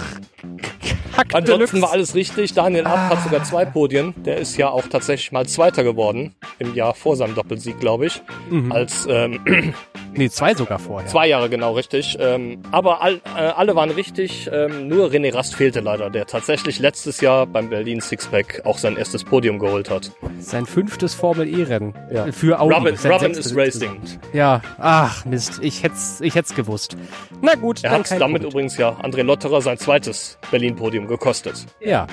Ansonsten war alles richtig. Daniel Abt hat sogar zwei Podien. Der ist ja auch tatsächlich mal Zweiter geworden im Jahr vor seinem Doppelsieg, glaube ich. Als ähm, (clears throat) Nee, zwei sogar vorher. zwei Jahre genau richtig. Ähm, aber all, äh, alle waren richtig. Ähm, nur René Rast fehlte leider, der tatsächlich letztes Jahr beim Berlin Sixpack auch sein erstes Podium geholt hat. Sein fünftes Formel-E-Rennen. Ja. Äh, Für Audi. Robin, Robin sechstes is Racing. Ja, ach Mist, ich hätt's, ich hätt's gewusst. Na gut, Er hat damit Punkt. übrigens ja André Lotterer sein zweites Berlin-Podium gekostet. Ja,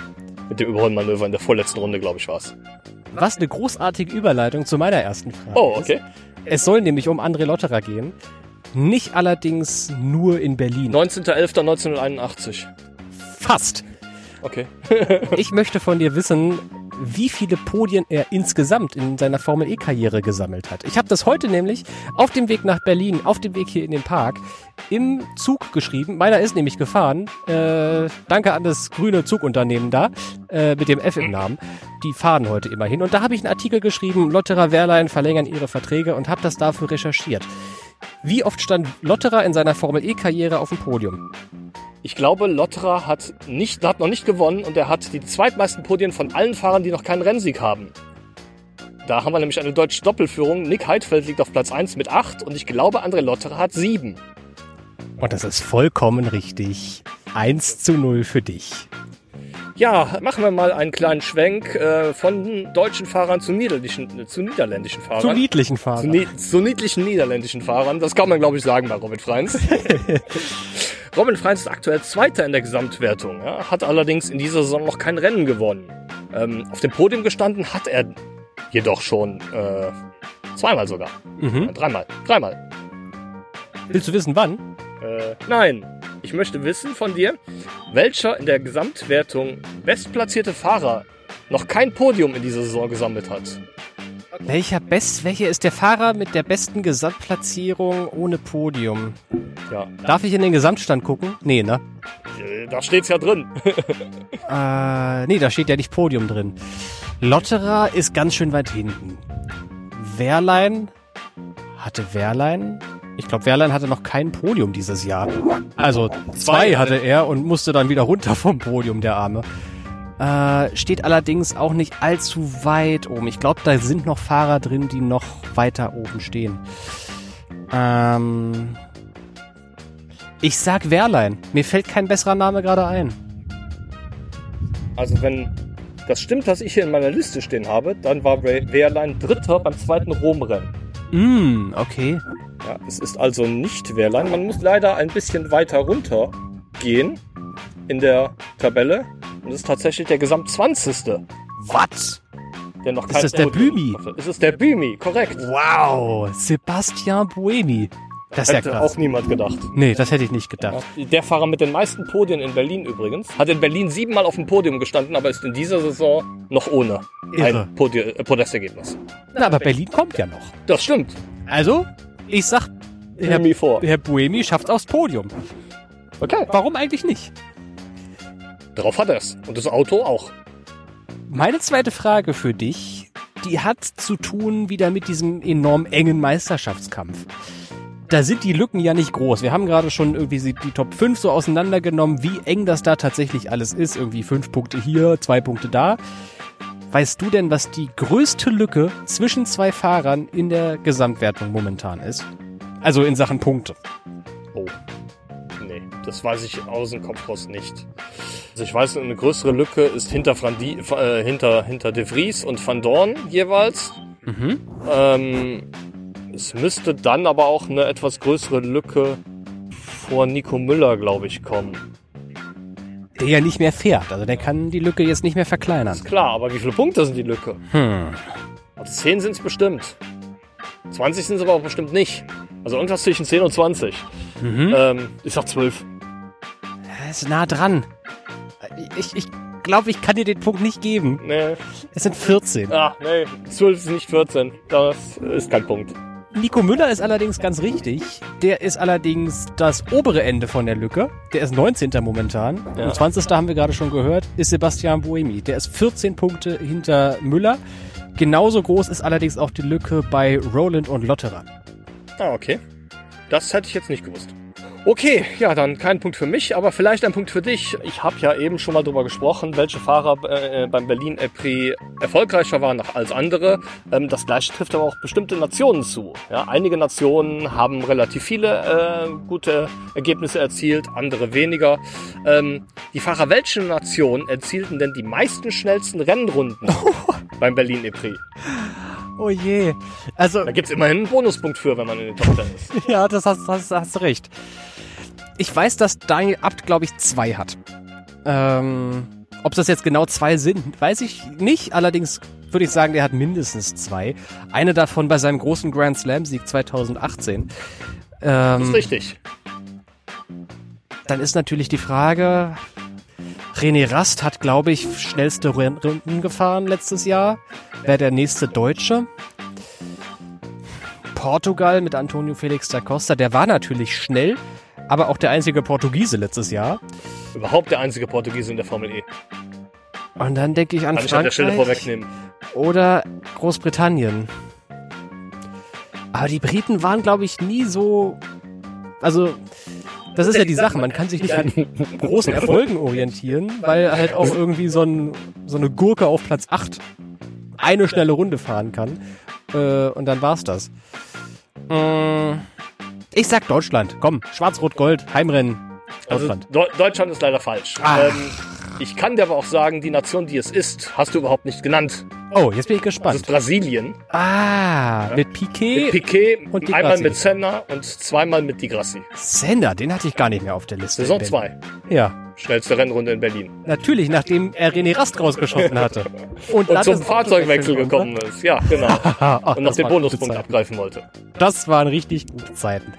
Mit dem Überholmanöver in der vorletzten Runde, glaube ich, war's. was eine großartige Überleitung zu meiner ersten Frage Oh, ist. okay. Es soll nämlich um André Lotterer gehen. Nicht allerdings nur in Berlin. 19.11.1981. Fast. Okay. (laughs) Ich möchte von dir wissen, wie viele Podien er insgesamt in seiner Formel E-Karriere gesammelt hat. Ich habe das heute nämlich auf dem Weg nach Berlin, auf dem Weg hier in den Park, im Zug geschrieben. Meiner ist nämlich gefahren. Äh, danke an das grüne Zugunternehmen da, äh, mit dem F im Namen. Die fahren heute immerhin. Und da habe ich einen Artikel geschrieben, Lotterer Wehrlein verlängern ihre Verträge und habe das dafür recherchiert. Wie oft stand Lotterer in seiner Formel E-Karriere auf dem Podium? Ich glaube, Lotterer hat, nicht, hat noch nicht gewonnen und er hat die zweitmeisten Podien von allen Fahrern, die noch keinen Rennsieg haben. Da haben wir nämlich eine deutsche Doppelführung. Nick Heidfeld liegt auf Platz 1 mit 8 und ich glaube, André Lotterer hat 7. Und das ist vollkommen richtig. 1 zu 0 für dich. Ja, machen wir mal einen kleinen Schwenk äh, von deutschen Fahrern zu niederländischen, zu niederländischen Fahrern. Zu niedlichen zu, Fahrern. ni zu niedlichen niederländischen Fahrern. Das kann man, glaube ich, sagen bei Robin Freins. (laughs) Robin Freins ist aktuell Zweiter in der Gesamtwertung, ja, hat allerdings in dieser Saison noch kein Rennen gewonnen. Ähm, auf dem Podium gestanden hat er jedoch schon äh, zweimal sogar. Mhm. Dreimal. Dreimal. Willst du wissen, wann? Äh, nein. Ich möchte wissen von dir, welcher in der Gesamtwertung bestplatzierte Fahrer noch kein Podium in dieser Saison gesammelt hat. Welcher Best, welcher ist der Fahrer mit der besten Gesamtplatzierung ohne Podium? Ja, Darf ich in den Gesamtstand gucken? Nee, ne? äh, da steht's ja drin. (laughs) Äh, nee, da steht ja nicht Podium drin. Lotterer ist ganz schön weit hinten. Wehrlein hatte Wehrlein. Ich glaube, Wehrlein hatte noch kein Podium dieses Jahr. Also zwei hatte er und musste dann wieder runter vom Podium, der Arme. Äh, steht allerdings auch nicht allzu weit oben. Ich glaube, da sind noch Fahrer drin, die noch weiter oben stehen. Ähm, ich sag Wehrlein. Mir fällt kein besserer Name gerade ein. Also wenn das stimmt, was ich hier in meiner Liste stehen habe, dann war Wehrlein Dritter beim zweiten Rom-Rennen. Mm, okay. Ja, es ist also nicht Wehrlein. Man muss leider ein bisschen weiter runter gehen in der Tabelle. Und es ist tatsächlich der Gesamt 20. Was? Der noch Ist kein das der Bümi? Es ist der Bümi, korrekt. Wow, Sebastian Buemi. Das ist ja Hätte krass. auch niemand gedacht. Nee, das hätte ich nicht gedacht. Der Fahrer mit den meisten Podien in Berlin übrigens. Hat in Berlin siebenmal auf dem Podium gestanden, aber ist in dieser Saison noch ohne Irre. ein Podi äh, Podestergebnis. Na, aber Berlin kommt ja noch. Das stimmt. Also, ich sag, Herr, Bümi vor. Herr Buemi schafft aufs Podium. Okay. Warum eigentlich nicht? Drauf hat er es. Und das Auto auch. Meine zweite Frage für dich, die hat zu tun wieder mit diesem enorm engen Meisterschaftskampf. Da sind die Lücken ja nicht groß. Wir haben gerade schon irgendwie die Top 5 so auseinandergenommen, wie eng das da tatsächlich alles ist. Irgendwie fünf Punkte hier, zwei Punkte da. Weißt du denn, was die größte Lücke zwischen zwei Fahrern in der Gesamtwertung momentan ist? Also in Sachen Punkte. Oh. Nee, das weiß ich aus dem Kopf raus nicht. Also ich weiß, eine größere Lücke ist hinter, Frandi, äh, hinter, hinter De Vries und Van Dorn jeweils. Mhm. Ähm, es müsste dann aber auch eine etwas größere Lücke vor Nico Müller, glaube ich, kommen. Der ja nicht mehr fährt. Also der kann die Lücke jetzt nicht mehr verkleinern. Ist klar, aber wie viele Punkte sind die Lücke? Hm. Also 10 sind es bestimmt. 20 sind es aber auch bestimmt nicht. Also irgendwas zwischen 10 und 20. Mhm. Ähm, ich sag 12. Er ist nah dran. Ich, ich glaube, ich kann dir den Punkt nicht geben. Nee. Es sind 14. Ah, nee. 12 ist nicht 14. Das ist kein Punkt. Nico Müller ist allerdings ganz richtig. Der ist allerdings das obere Ende von der Lücke. Der ist 19. momentan. Ja. Und 20. haben wir gerade schon gehört, ist Sebastian Buemi. Der ist 14 Punkte hinter Müller. Genauso groß ist allerdings auch die Lücke bei Roland und Lotterer. Ah, okay. Das hätte ich jetzt nicht gewusst. Okay, ja, dann kein Punkt für mich, aber vielleicht ein Punkt für dich. Ich habe ja eben schon mal drüber gesprochen, welche Fahrer äh, beim Berlin Prix erfolgreicher waren als andere. Ähm, das gleiche trifft aber auch bestimmte Nationen zu. Ja, einige Nationen haben relativ viele äh, gute Ergebnisse erzielt, andere weniger. Ähm, die Fahrer welcher Nation erzielten denn die meisten schnellsten Rennrunden (laughs) beim Berlin Prix? Oh je. Also, Da gibt's immerhin einen Bonuspunkt für, wenn man in den Top 10 ist. (laughs) ja, das hast, das hast du recht. Ich weiß, dass Daniel Abt, glaube ich, zwei hat. Ähm, ob das jetzt genau zwei sind, weiß ich nicht. Allerdings würde ich sagen, der hat mindestens zwei. Eine davon bei seinem großen Grand Slam-Sieg 2018. Das ist Ähm, richtig. dann ist natürlich die Frage, René Rast hat, glaube ich, schnellste Runden gefahren letztes Jahr. Wäre der nächste Deutsche. Portugal mit Antonio Felix da Costa, der war natürlich schnell, aber auch der einzige Portugiese letztes Jahr. Überhaupt der einzige Portugiese in der Formel E. Und dann denke ich an Kann ich an der Stelle Frankreich vorwegnehmen. oder Großbritannien. Aber die Briten waren, glaube ich, nie so. Also, das ist ja die Sache. Man kann sich nicht an großen Erfolgen orientieren, weil halt auch irgendwie so, ein, so eine Gurke auf Platz 8 eine schnelle Runde fahren kann. Äh, und dann war's das. Mm, Ich sag Deutschland. Komm, Schwarz-Rot-Gold, Heimrennen. Also Deutschland. Deu- Deutschland ist leider falsch. Ah. Ähm, ich kann dir aber auch sagen, die Nation, die es ist, hast du überhaupt nicht genannt. Oh, jetzt bin ich Das ist gespannt. Brasilien. Ah, mit Mit Piquet. Piquet, und Di einmal Grassi. mit Senna und zweimal mit Di Grassi. Sender, den hatte ich gar nicht mehr auf der Liste. Saison 2. Ja, Schnellste Rennrunde in Berlin. natürlich, nachdem er René Rast rausgeschossen hatte. (laughs) Und dann zum Fahrzeugwechsel gekommen ist. Ja, genau. Ach, (laughs) Und noch den Bonuspunkt abgreifen wollte. Das waren richtig gute Zeiten.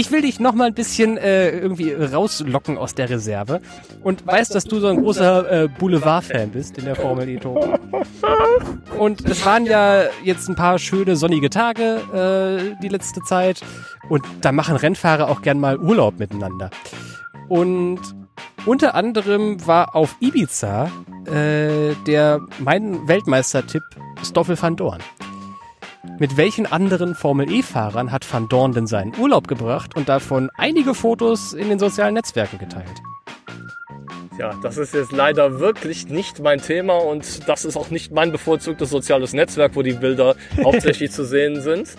Ich will dich noch mal ein bisschen äh, irgendwie rauslocken aus der Reserve und weiß, dass du so ein großer äh, Boulevard-Fan bist in der Formel E Tour. Und es waren ja jetzt ein paar schöne sonnige Tage äh, die letzte Zeit und da machen Rennfahrer auch gern mal Urlaub miteinander. Und unter anderem war auf Ibiza äh, der mein Weltmeistertipp Stoffel van Dorn. Mit welchen anderen Formel-E-Fahrern hat Van Dorn denn seinen Urlaub gebracht und davon einige Fotos in den sozialen Netzwerken geteilt? Ja, das ist jetzt leider wirklich nicht mein Thema und das ist auch nicht mein bevorzugtes soziales Netzwerk, wo die Bilder (laughs) hauptsächlich zu sehen sind.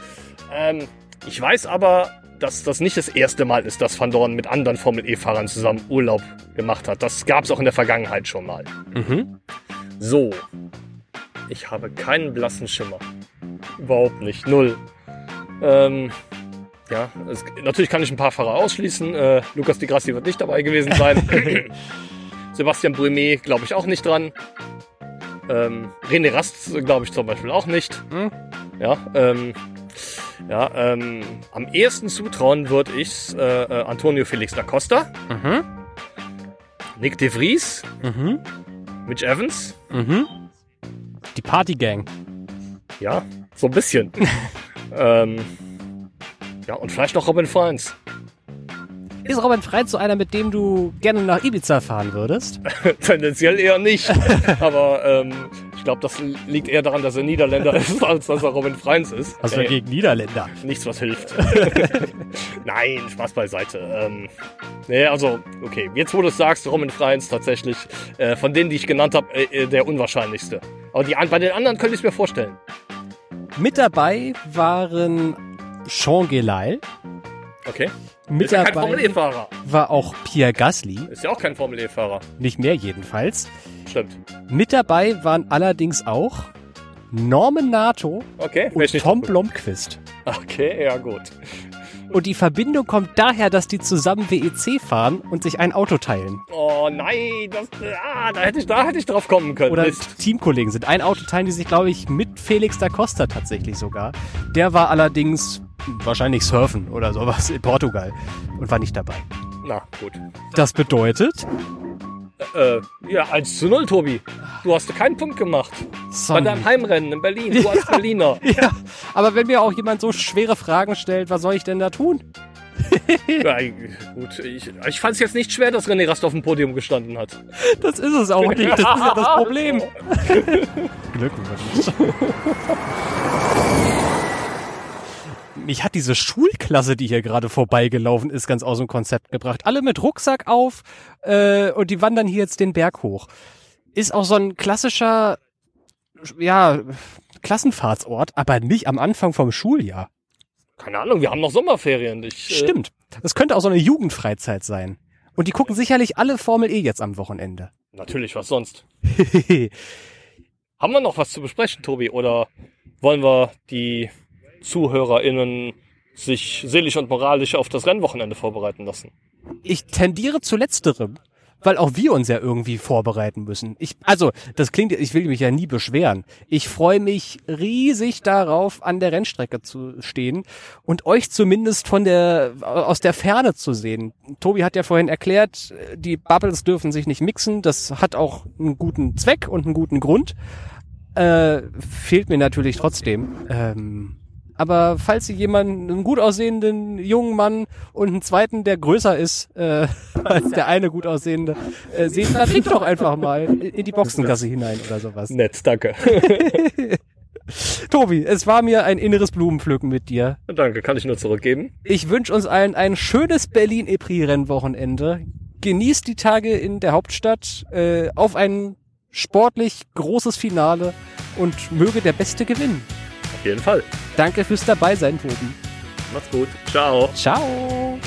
Ähm, ich weiß aber, dass das nicht das erste Mal ist, dass Van Dorn mit anderen Formel-E-Fahrern zusammen Urlaub gemacht hat. Das gab es auch in der Vergangenheit schon mal. Mhm. So, ich habe keinen blassen Schimmer. Überhaupt nicht, null. Ähm, Ja, es, natürlich kann ich ein paar Fahrer ausschließen. Äh, Lukas Di Grassi wird nicht dabei gewesen sein. (laughs) Sebastian Brumet glaube ich auch nicht dran. Ähm, René Rast glaube ich zum Beispiel auch nicht. Hm? Ja, ähm, ja ähm, am ehesten zutrauen würde ich äh, äh, Antonio Felix da Costa, Mhm. Nick de Vries, Mhm. Mitch Evans. Mhm. Die Partygang. Ja, so ein bisschen. (laughs) ähm, ja, und vielleicht noch Robin Freins. Ist Robin Freit so einer, mit dem du gerne nach Ibiza fahren würdest? (laughs) Tendenziell eher nicht. (laughs) Aber ähm, ich glaube, das liegt eher daran, dass er Niederländer ist, als dass er Robin Freins ist. Was wir Äh, gegen Niederländer? nichts, was hilft. Nein, Spaß beiseite. Ähm, nee, also, okay, jetzt wo du es sagst, Robin Freins tatsächlich, äh, von denen, die ich genannt habe, äh, äh, der unwahrscheinlichste. Aber die, bei den anderen könnte ich es mir vorstellen. Mit dabei waren Sean Gelail. Okay. Mit ist ja kein dabei Formel-E-Fahrer. war auch Pierre Gasly. Ist ja auch kein Formel-E-Fahrer. Nicht mehr jedenfalls. Stimmt. Mit dabei waren allerdings auch Norman Nato Okay, und Tom Blomqvist. Okay, ja gut. Und die Verbindung kommt daher, dass die zusammen WEC fahren und sich ein Auto teilen. Oh nein, das, ah, da hätte ich, da hätte ich drauf kommen können. Oder Mist. Teamkollegen sind. Ein Auto teilen die sich, glaube ich, mit Felix da Costa tatsächlich sogar. Der war allerdings wahrscheinlich surfen oder sowas in Portugal und war nicht dabei. Na, gut. Das bedeutet, Äh, ja, 1 zu 0, Tobi. Du hast keinen Punkt gemacht. Bei Son deinem Heimrennen in Berlin. Du als (laughs) Berliner. ja, aber wenn mir auch jemand so schwere Fragen stellt, was soll ich denn da tun? (laughs) ja, gut, ich, ich fand es jetzt nicht schwer, dass René Rast auf dem Podium gestanden hat. Das ist es auch nicht. Das ist ja das (laughs) Problem. Glückwunsch. Mich hat diese Schulklasse, die hier gerade vorbeigelaufen ist, ganz aus dem Konzept gebracht. Alle mit Rucksack auf äh, und die wandern hier jetzt den Berg hoch. Ist auch so ein klassischer, ja, Klassenfahrtsort, aber nicht am Anfang vom Schuljahr. Keine Ahnung, wir haben noch Sommerferien. Ich, äh, Stimmt. Das könnte auch so eine Jugendfreizeit sein. Und die gucken sicherlich alle Formel E jetzt am Wochenende. Natürlich, was sonst. (laughs) Haben wir noch was zu besprechen, Tobi? Oder wollen wir die ZuhörerInnen sich seelisch und moralisch auf das Rennwochenende vorbereiten lassen? Ich tendiere zu letzterem, weil auch wir uns ja irgendwie vorbereiten müssen. Ich, also, das klingt, ich will mich ja nie beschweren. Ich freue mich riesig darauf, an der Rennstrecke zu stehen und euch zumindest von der, aus der Ferne zu sehen. Tobi hat ja vorhin erklärt, die Bubbles dürfen sich nicht mixen. Das hat auch einen guten Zweck und einen guten Grund. Äh, fehlt mir natürlich trotzdem. Ähm, aber falls Sie jemanden, einen gut aussehenden jungen Mann und einen zweiten, der größer ist äh, (laughs) als der eine gut aussehende, äh, sehen, dann trink doch einfach mal in die Boxengasse hinein oder sowas. Nett, danke. (laughs) Tobi, es war mir ein inneres Blumenpflücken mit dir. danke, kann ich nur zurückgeben. Ich wünsche uns allen ein schönes Berlin-Epri-Rennwochenende. Genießt die Tage in der Hauptstadt äh, auf ein sportlich großes Finale und möge der Beste gewinnen. Auf jeden Fall. Danke fürs Dabeisein, Tobi. Macht's gut. Ciao. Ciao.